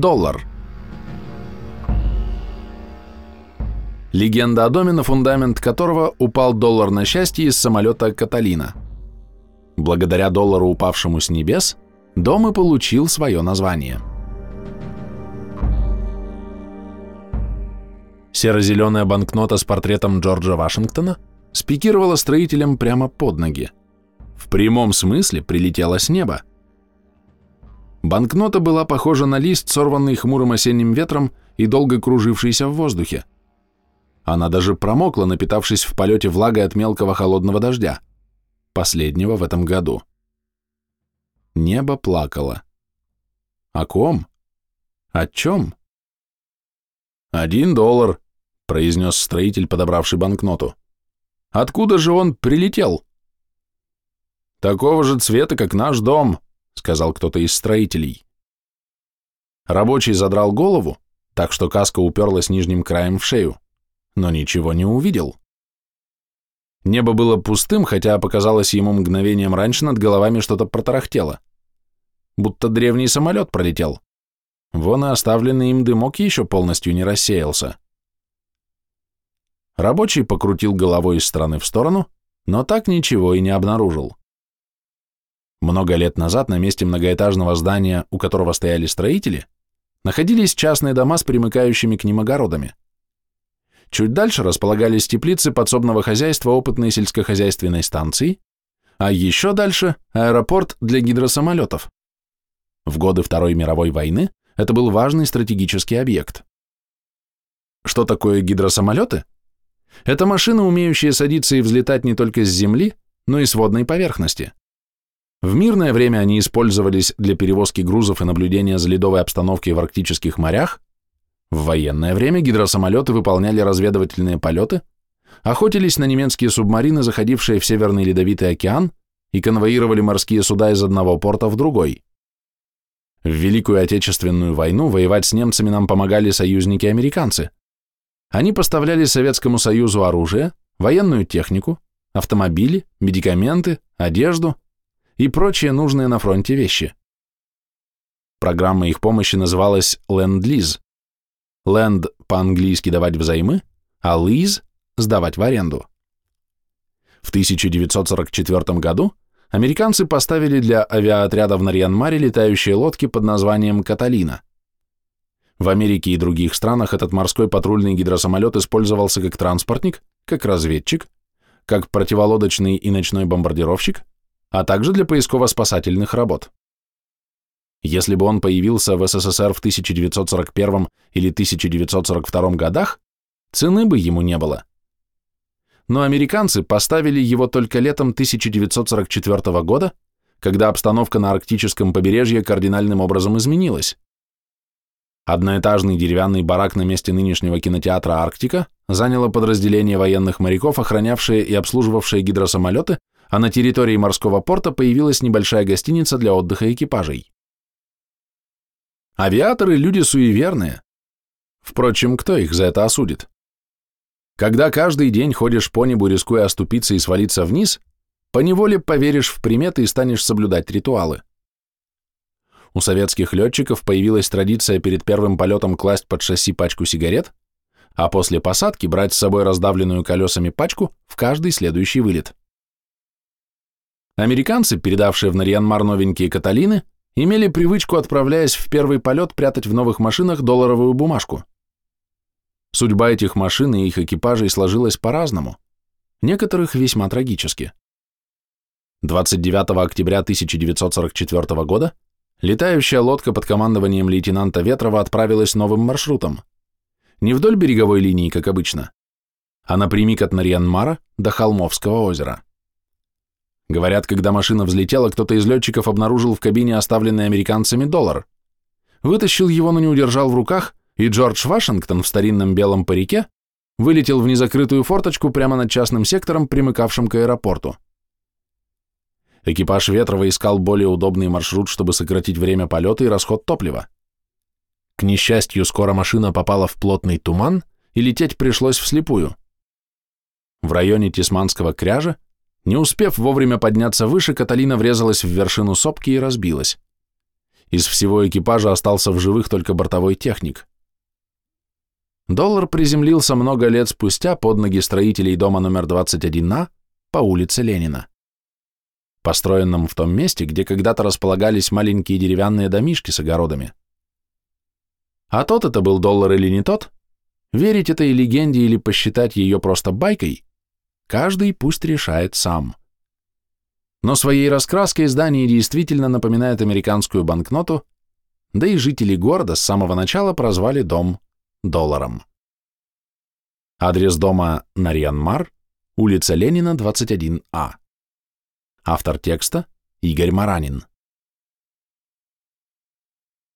Доллар. Легенда о доме, на фундамент которого упал доллар на счастье из самолета «Каталина». Благодаря доллару, упавшему с небес, дом и получил свое название. Серо-зеленая банкнота с портретом Джорджа Вашингтона спикировала строителям прямо под ноги. В прямом смысле прилетела с неба. Банкнота была похожа на лист, сорванный хмурым осенним ветром и долго кружившийся в воздухе. Она даже промокла, напитавшись в полете влагой от мелкого холодного дождя, последнего в этом году. Небо плакало. О ком? О чем? «Один доллар», — произнес строитель, подобравший банкноту. «Откуда же он прилетел?» «Такого же цвета, как наш дом», — сказал кто-то из строителей. Рабочий задрал голову, так что каска уперлась нижним краем в шею, но ничего не увидел. Небо было пустым, хотя показалось ему мгновением раньше над головами что-то протарахтело. Будто древний самолет пролетел. Вон и оставленный им дымок еще полностью не рассеялся. Рабочий покрутил головой из стороны в сторону, но так ничего и не обнаружил. Много лет назад на месте многоэтажного здания, у которого стояли строители, находились частные дома с примыкающими к ним огородами. Чуть дальше располагались теплицы подсобного хозяйства опытной сельскохозяйственной станции, а еще дальше – аэропорт для гидросамолетов. В годы Второй мировой войны это был важный стратегический объект. Что такое гидросамолеты? Это машины, умеющие садиться и взлетать не только с земли, но и с водной поверхности. В мирное время они использовались для перевозки грузов и наблюдения за ледовой обстановкой в арктических морях, в военное время гидросамолеты выполняли разведывательные полеты, охотились на немецкие субмарины, заходившие в Северный Ледовитый океан, и конвоировали морские суда из одного порта в другой. В Великую Отечественную войну воевать с немцами нам помогали союзники-американцы. Они поставляли Советскому Союзу оружие, военную технику, автомобили, медикаменты, одежду и прочие нужные на фронте вещи. Программа их помощи называлась Ленд-Лиз. Ленд по-английски давать взаймы, а Лиз сдавать в аренду. В 1944 году американцы поставили для авиаотрядов на Рианмаре летающие лодки под названием «Каталина». В Америке и других странах этот морской патрульный гидросамолет использовался как транспортник, как разведчик, как противолодочный и ночной бомбардировщик, а также для поисково-спасательных работ. Если бы он появился в СССР в 1941 или 1942 годах, цены бы ему не было. Но американцы поставили его только летом 1944 года, когда обстановка на арктическом побережье кардинальным образом изменилась. Одноэтажный деревянный барак на месте нынешнего кинотеатра «Арктика» заняло подразделение военных моряков, охранявшие и обслуживавшие гидросамолеты, а на территории морского порта появилась небольшая гостиница для отдыха экипажей. Авиаторы – люди суеверные. Впрочем, кто их за это осудит? Когда каждый день ходишь по небу, рискуя оступиться и свалиться вниз, поневоле поверишь в приметы и станешь соблюдать ритуалы. У советских летчиков появилась традиция перед первым полетом класть под шасси пачку сигарет, а после посадки брать с собой раздавленную колесами пачку в каждый следующий вылет. Американцы, передавшие в Нарьянмар новенькие Каталины, имели привычку, отправляясь в первый полет, прятать в новых машинах долларовую бумажку. Судьба этих машин и их экипажей сложилась по-разному, некоторых весьма трагически. 29 октября 1944 года летающая лодка под командованием лейтенанта Ветрова отправилась новым маршрутом. Не вдоль береговой линии, как обычно, а напрямик от Нарьянмара до Холмовского озера. Говорят, когда машина взлетела, кто-то из летчиков обнаружил в кабине оставленный американцами доллар. Вытащил его, но не удержал в руках, и Джордж Вашингтон в старинном белом парике вылетел в незакрытую форточку прямо над частным сектором, примыкавшим к аэропорту. Экипаж Ветрова искал более удобный маршрут, чтобы сократить время полета и расход топлива. К несчастью, скоро машина попала в плотный туман, и лететь пришлось вслепую. В районе Тисманского кряжа не успев вовремя подняться выше, Каталина врезалась в вершину сопки и разбилась. Из всего экипажа остался в живых только бортовой техник. Доллар приземлился много лет спустя под ноги строителей дома номер 21А по улице Ленина, построенном в том месте, где когда-то располагались маленькие деревянные домишки с огородами. А тот это был доллар или не тот, верить этой легенде или посчитать ее просто байкой, каждый пусть решает сам. Но своей раскраской здание действительно напоминает американскую банкноту, да и жители города с самого начала прозвали дом долларом. Адрес дома Нарьянмар, улица Ленина, 21А. Автор текста Игорь Маранин.